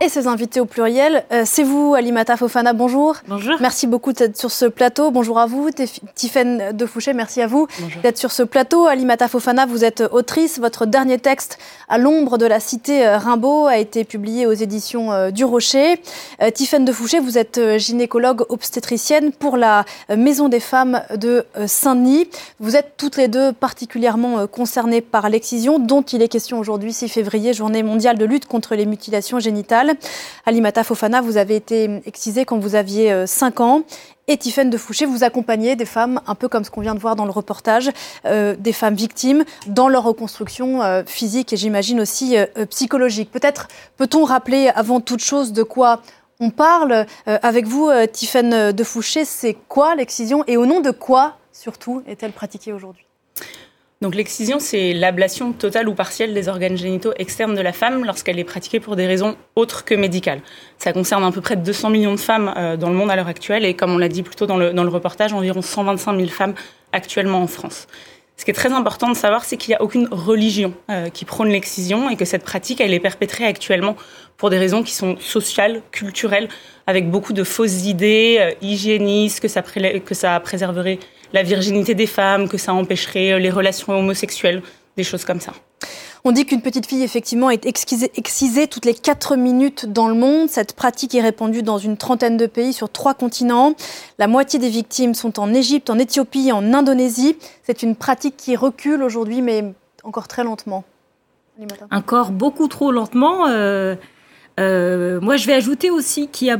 et ses invités au pluriel. Euh, c'est vous, Alimata Fofana, bonjour. Bonjour. Merci beaucoup d'être sur ce plateau. Bonjour à vous, Tiffaine de Fouché, merci à vous d'être sur ce plateau. Alimata Fofana, vous êtes autrice. Votre dernier texte, À l'ombre de la cité euh, Rimbaud, a été publié aux éditions euh, du Rocher. Tiffaine de Fouché, vous êtes gynécologue obstétricienne pour la Maison des femmes de Saint-Denis. Vous êtes toutes les deux particulièrement concernées par l'excision, dont il est question aujourd'hui, 6 février, journée mondiale de lutte contre les mutilations génitales. Alimata Fofana, vous avez été excisée quand vous aviez 5 euh, ans. Et Tiffaine de Fouché, vous accompagnez des femmes, un peu comme ce qu'on vient de voir dans le reportage, euh, des femmes victimes dans leur reconstruction euh, physique et j'imagine aussi psychologique. Peut-être peut-on rappeler avant toute chose de quoi on parle avec vous, Tiffaine de Fouché, c'est quoi l'excision et au nom de quoi, surtout, est-elle pratiquée aujourd'hui? Donc l'excision, c'est l'ablation totale ou partielle des organes génitaux externes de la femme lorsqu'elle est pratiquée pour des raisons autres que médicales. Ça concerne à peu près 200 millions de femmes euh, dans le monde à l'heure actuelle et comme on l'a dit plus tôt dans le, dans le reportage, environ 125 000 femmes actuellement en France. Ce qui est très important de savoir, c'est qu'il n'y a aucune religion euh, qui prône l'excision et que cette pratique, elle est perpétrée actuellement pour des raisons qui sont sociales, culturelles, avec beaucoup de fausses idées euh, hygiénistes, que ça, que ça préserverait la virginité des femmes, que ça empêcherait euh, les relations homosexuelles, des choses comme ça. On dit qu'une petite fille, effectivement, est excisée, toutes les 4 minutes dans le monde. Cette pratique est répandue dans une trentaine de pays sur trois continents. La moitié des victimes sont en Égypte, en Éthiopie, en Indonésie. C'est une pratique qui recule aujourd'hui, mais encore très lentement. Encore beaucoup trop lentement. Euh, euh, moi, je vais ajouter aussi qu'il y a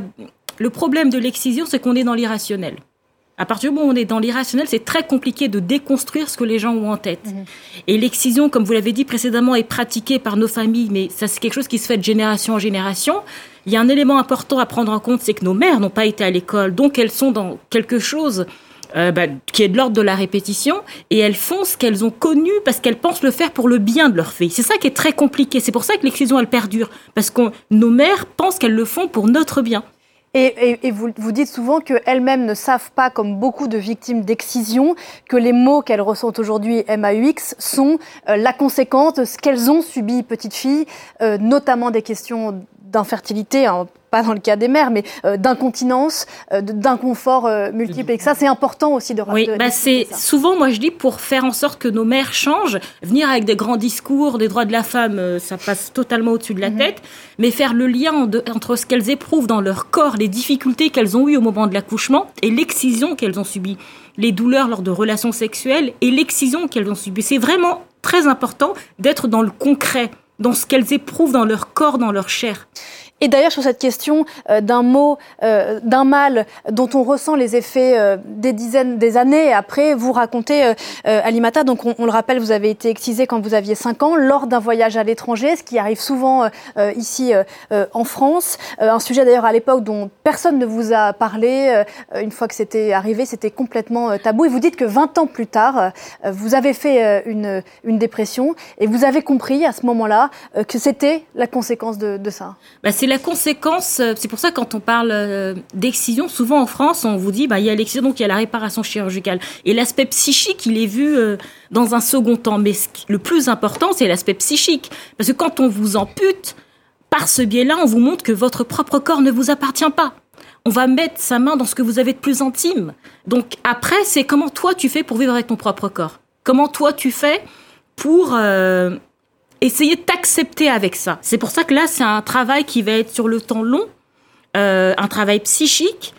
le problème de l'excision, c'est qu'on est dans l'irrationnel. À partir du moment où on est dans l'irrationnel, c'est très compliqué de déconstruire ce que les gens ont en tête. Mhm. Et l'excision, comme vous l'avez dit précédemment, est pratiquée par nos familles, mais ça c'est quelque chose qui se fait de génération en génération. Il y a un élément important à prendre en compte, c'est que nos mères n'ont pas été à l'école, donc elles sont dans quelque chose euh, bah, qui est de l'ordre de la répétition, et elles font ce qu'elles ont connu parce qu'elles pensent le faire pour le bien de leur fille. C'est ça qui est très compliqué. C'est pour ça que l'excision, elle perdure, parce que nos mères pensent qu'elles le font pour notre bien. Et, vous, vous, dites souvent qu'elles-mêmes ne savent pas, comme beaucoup de victimes d'excision, que les mots qu'elles ressentent aujourd'hui, MAUX, sont euh, la conséquence de ce qu'elles ont subi petite fille, euh, notamment des questions d'infertilité, hein, pas dans le cas des mères, mais euh, d'incontinence, euh, d'inconfort euh, multiple. Et que ça, c'est important aussi de Oui, bah c'est souvent, moi je dis, pour faire en sorte que nos mères changent, venir avec des grands discours des droits de la femme, ça passe totalement au-dessus de la mhm. tête, mais faire le lien entre ce qu'elles éprouvent dans leur corps, les difficultés qu'elles ont eues au moment de l'accouchement et l'excision qu'elles ont subie, les douleurs lors de relations sexuelles et l'excision qu'elles ont subie. C'est vraiment très important d'être dans le concret, dans ce qu'elles éprouvent dans leur corps, dans leur chair. Et d'ailleurs, sur cette question euh, d'un mot, euh, d'un mal dont on ressent les effets euh, des dizaines des années après, vous racontez, Alimata, donc on, le rappelle, vous avez été excisé quand vous aviez 5 ans lors d'un voyage à l'étranger, ce qui arrive souvent ici en France. un sujet d'ailleurs à l'époque dont personne ne vous a parlé. une fois que c'était arrivé, c'était complètement tabou. Et vous dites que 20 ans plus tard, vous avez fait une, une dépression et vous avez compris à ce moment-là que c'était la conséquence de, de ça. Bah la conséquence, euh, c'est pour ça quand on parle euh, d'excision, souvent en France, on vous dit, bah, il y a l'excision, donc il y a la réparation chirurgicale. Et l'aspect psychique, il est vu euh, dans un second temps. Mais le plus important, c'est l'aspect psychique. Parce que quand on vous ampute, par ce biais-là, on vous montre que votre propre corps ne vous appartient pas. On va mettre sa main dans ce que vous avez de plus intime. Donc après, c'est comment toi tu fais pour vivre avec ton propre corps? Comment toi tu fais pour essayer de t'accepter avec ça. C'est pour ça que là, c'est un travail qui va être sur le temps long, euh, un travail psychique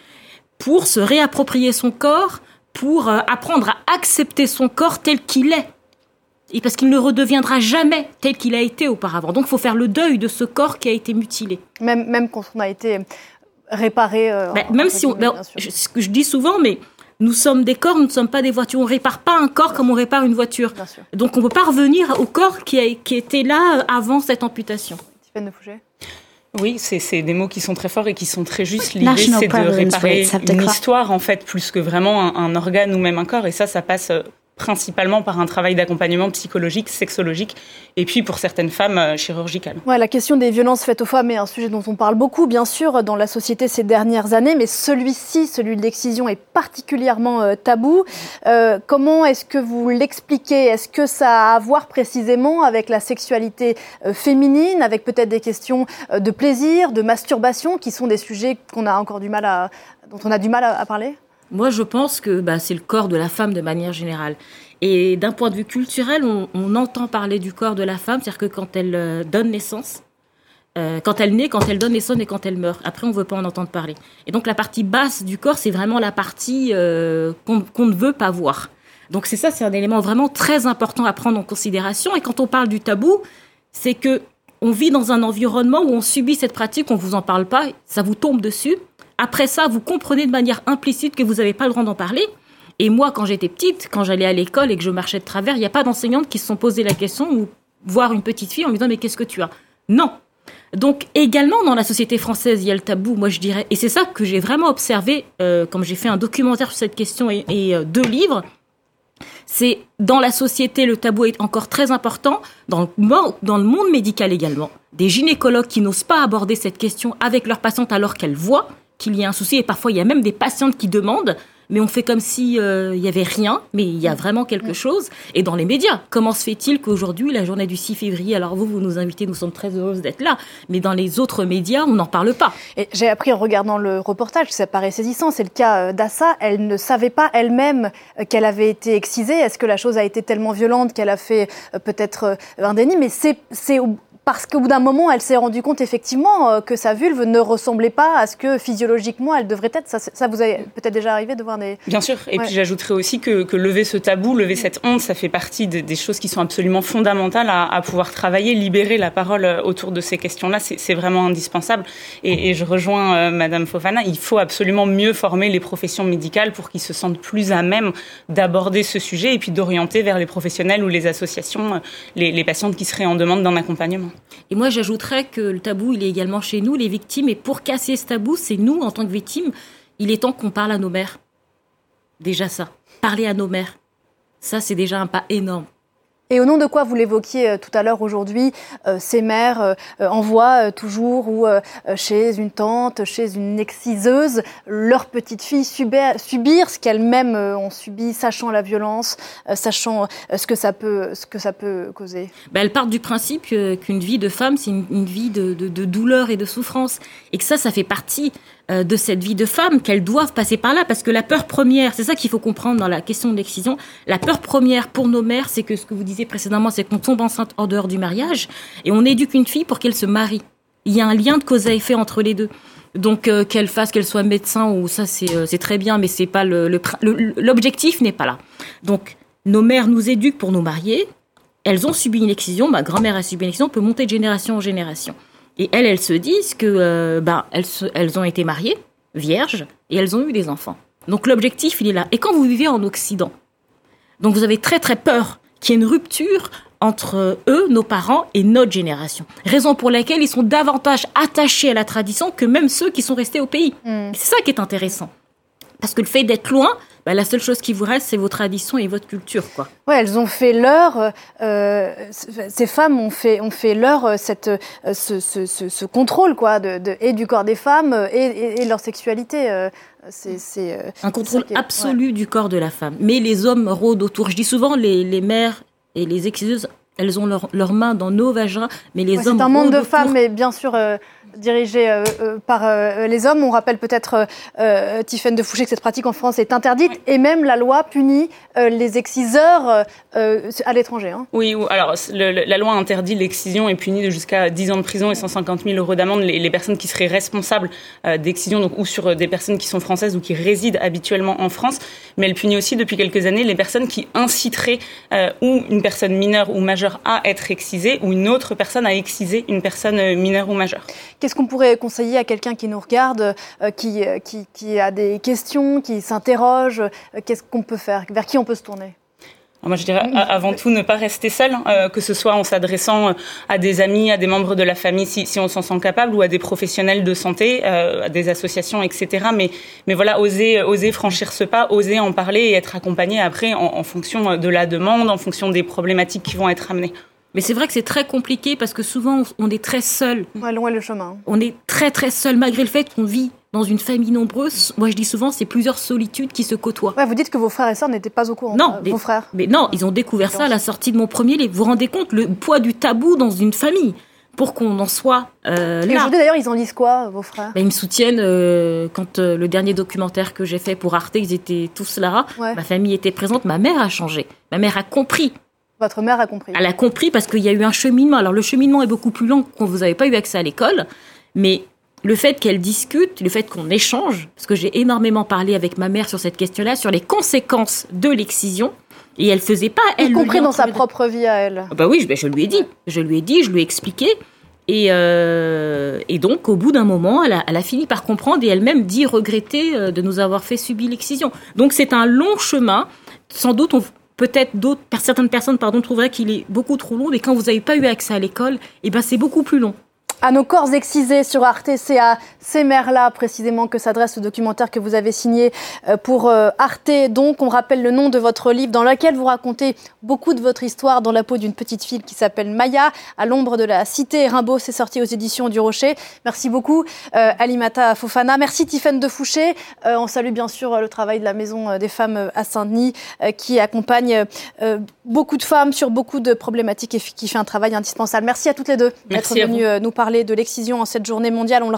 pour se réapproprier son corps, pour euh, apprendre à accepter son corps tel qu'il est. Et parce qu'il ne redeviendra jamais tel qu'il a été auparavant. Donc il faut faire le deuil de ce corps qui a été mutilé. Même, même quand on a été réparé. Euh, ben, même si on, ben, ce que je dis souvent, mais nous sommes des corps, nous ne sommes pas des voitures. On répare pas un corps comme on répare une voiture. Donc on ne peut pas revenir au corps qui, a, qui était là avant cette amputation. Oui, c'est des mots qui sont très forts et qui sont très justes. L'idée, c'est de réparer une histoire, en fait, plus que vraiment un, un organe ou même un corps. Et ça, ça passe euh, principalement par un travail d'accompagnement psychologique, sexologique, et puis pour certaines femmes euh, chirurgicales. La question des violences faites aux femmes est un sujet dont on parle beaucoup, bien sûr, dans la société ces dernières années, mais celui-ci, celui de l'excision, est particulièrement euh, tabou. Euh, comment est-ce que vous l'expliquez? Est-ce que ça a à voir précisément avec la sexualité féminine, avec peut-être des questions de plaisir, de masturbation, qui sont des sujets qu'on a encore du mal à, dont on a du mal à parler? Moi, je pense que bah, c'est le corps de la femme de manière générale. Et d'un point de vue culturel, on, entend parler du corps de la femme, c'est-à-dire que quand elle euh, donne naissance, euh, quand elle naît, quand elle donne naissance et quand elle meurt. Après, on ne veut pas en entendre parler. Et donc, la partie basse du corps, c'est vraiment la partie euh, qu'on ne veut pas voir. Donc, c'est ça, c'est un élément vraiment très important à prendre en considération. Et quand on parle du tabou, c'est que on vit dans un environnement où on subit cette pratique, on vous en parle pas, ça vous tombe dessus. Après ça, vous comprenez de manière implicite que vous n'avez pas le droit d'en parler. Et moi, quand j'étais petite, quand j'allais à l'école et que je marchais de travers, il n'y a pas d'enseignante qui se sont posé la question ou voir une petite fille en lui disant mais qu'est-ce que tu as? Non. Donc également dans la société française, il y a le tabou, moi je dirais, et c'est ça que j'ai vraiment observé, euh, comme j'ai fait un documentaire sur cette question et, euh, deux livres, c'est dans la société, le tabou est encore très important, dans dans le monde médical également. Des gynécologues qui n'osent pas aborder cette question avec leurs patientes alors qu'elles voient, qu'il y a un souci. Et parfois, il y a même des patientes qui demandent, mais on fait comme si euh, il y avait rien, mais il y a vraiment quelque chose. Et dans les médias, comment se fait-il qu'aujourd'hui, la journée du 6 février, alors vous, vous nous invitez, nous sommes très heureuses d'être là, mais dans les autres médias, on n'en parle pas. Et j'ai appris en regardant le reportage, ça paraît saisissant, c'est le cas euh, d'Assa, elle ne savait pas elle-même euh, qu'elle avait été excisée. Est-ce que la chose a été tellement violente qu'elle a fait peut-être un déni Mais c'est parce qu'au bout d'un moment, elle s'est rendue compte effectivement euh, que sa vulve ne ressemblait pas à ce que physiologiquement elle devrait être. Ça, vous est peut-être déjà arrivé de voir des... Bien sûr. Et puis j'ajouterais aussi que, lever ce tabou, lever cette honte, ça fait partie des choses qui sont absolument fondamentales à, pouvoir travailler, libérer la parole euh, autour de ces questions-là. C'est vraiment indispensable. Et, je rejoins euh, Madame Fofana, il faut absolument mieux former les professions médicales pour qu'ils se sentent plus à même d'aborder ce sujet et puis d'orienter vers les professionnels ou les associations les, les patientes qui seraient en demande d'un accompagnement. Et moi, j'ajouterais que le tabou, il est également chez nous, les victimes. Et pour casser ce tabou, c'est nous, en tant que victimes, il est temps qu'on parle à nos mères. Déjà ça. Parler à nos mères. Ça, c'est déjà un pas énorme. Et au nom de quoi vous l'évoquiez euh, tout à l'heure aujourd'hui, euh, ces mères euh, envoient toujours ou chez une tante, chez une exciseuse, leur petite fille subir, subir ce qu'elles-mêmes ont subi, sachant la violence, sachant ce que ça peut, ce que ça peut causer. Ben, elles partent du principe qu'une vie de femme, c'est une, vie de, de, douleur et de souffrance, et que ça, ça fait partie euh, de cette vie de femme, qu'elles doivent passer par là, parce que la peur première, c'est ça qu'il faut comprendre dans la question de l'excision, la peur première pour nos mères, c'est que ce que vous disiez précédemment, c'est qu'on tombe enceinte en dehors du mariage, et on éduque une fille pour qu'elle se marie. Il y a un lien de cause à effet entre les deux. Donc euh, qu'elle fasse, qu'elle soit médecin ou ça c'est euh, très bien, mais c'est pas le l'objectif n'est pas là. Donc nos mères nous éduquent pour nous marier. Elles ont subi une excision, ma grand-mère a subi une excision, on peut monter de génération en génération. Et elles, elles se disent que euh, ben, elles, elles ont été mariées, vierges, et elles ont eu des enfants. Donc l'objectif, il est là. Et quand vous vivez en Occident, donc vous avez très très peur qu'il y ait une rupture entre eux, nos parents, et notre génération. Raison pour laquelle ils sont davantage attachés à la tradition que même ceux qui sont restés au pays. Hmm. C'est ça qui est intéressant. Parce que le fait d'être loin, bah, la seule chose qui vous reste, c'est vos traditions et votre culture, quoi. Ouais, elles ont fait leur, euh, ces femmes ont fait, ont fait leur euh, cette, euh, ce, ce, ce, contrôle, quoi, de, de, et du corps des femmes et, et, leur sexualité. c'est un contrôle absolu du corps de la femme. Mais les hommes rôdent autour. Je dis souvent, les, les mères et les exciseuses, elles ont leurs leur mains dans nos vagins, mais les hommes. C'est un monde de femmes, mais bien sûr dirigée euh, euh, par euh, les hommes. On rappelle peut-être, euh, Tiffaine de Fouché, que cette pratique en France est interdite et même la loi punit les exciseurs à l'étranger. Hein. Oui, alors la loi interdit l'excision et punit de jusqu'à 10 ans de prison et 150 000 euros d'amende les, personnes qui seraient responsables d'excision, donc ou sur des personnes qui sont françaises ou qui résident habituellement en France. Mais elle punit aussi depuis quelques années les personnes qui inciteraient ou une personne mineure ou majeure à être excisée ou une autre personne à exciser une personne mineure ou majeure. Qu'est-ce qu'on pourrait conseiller à quelqu'un qui nous regarde, euh, qui, euh, qui, qui, a des questions, qui s'interroge euh, Qu'est-ce qu'on peut faire Vers qui on peut se tourner? Moi, je dirais avant tout ne pas rester seul, euh, que ce soit en s'adressant à des amis, à des membres de la famille si, si on s'en sent capable, ou à des professionnels de santé, euh, à des associations, etc. Mais, mais voilà, oser, oser franchir ce pas, oser en parler et être accompagné après en, en fonction de la demande, en fonction des problématiques qui vont être amenées. Mais c'est vrai que c'est très compliqué parce que souvent on est très seul. Ouais, loin le chemin. On est très très seul malgré le fait qu'on vit dans une famille nombreuse. Moi je dis souvent c'est plusieurs solitudes qui se côtoient. Ouais, vous dites que vos frères et sœurs n'étaient pas au courant. Non, euh, vos frères. Mais non, ils ont découvert ça à la sortie de mon premier livre. Vous vous rendez compte le poids du tabou dans une famille pour qu'on en soit euh, Et là. aujourd'hui d'ailleurs ils en lisent quoi, vos frères? Ben, ils me soutiennent euh, quand euh, le dernier documentaire que j'ai fait pour Arte, ils étaient tous là. Ouais. Ma famille était présente. Ma mère a changé. Ma mère a compris. Votre mère a compris. Elle a compris parce qu'il y a eu un cheminement. Alors le cheminement est beaucoup plus long quand vous n'avez pas eu accès à l'école, mais le fait qu'elle discute, le fait qu'on échange, parce que j'ai énormément parlé avec ma mère sur cette question-là, sur les conséquences de l'excision, et elle faisait pas elle y compris dans sa propre vie à elle. Ah Bah oui, je, ben, je lui ai dit, je lui ai dit, je lui ai expliqué. Et, euh, et donc, au bout d'un moment, elle a, elle a fini par comprendre et elle-même dit regretter euh, de nous avoir fait subir l'excision. Donc, c'est un long chemin. Sans doute, on- peut-être d'autres, certaines personnes, pardon, trouveraient qu'il est beaucoup trop long. Mais quand vous n'avez pas eu accès à l'école, eh ben, c'est beaucoup plus long. À nos corps excisés sur Arte, c'est à ces mères-là précisément que s'adresse le documentaire que vous avez signé euh, pour euh, Arte. Donc, on rappelle le nom de votre livre dans lequel vous racontez beaucoup de votre histoire dans la peau d'une petite fille qui s'appelle Maya, à l'ombre de la cité Rimbaud. C'est sorti aux éditions du Rocher. Merci beaucoup, euh, Alimata Fofana. Merci, Tiffaine de Fouché. Euh, on salue bien sûr le travail de la Maison des femmes à Saint-Denis euh, qui accompagne beaucoup de femmes sur beaucoup de problématiques et qui fait un travail indispensable. Merci à toutes les deux d'être venues nous parler de l'excision en cette journée mondiale. On le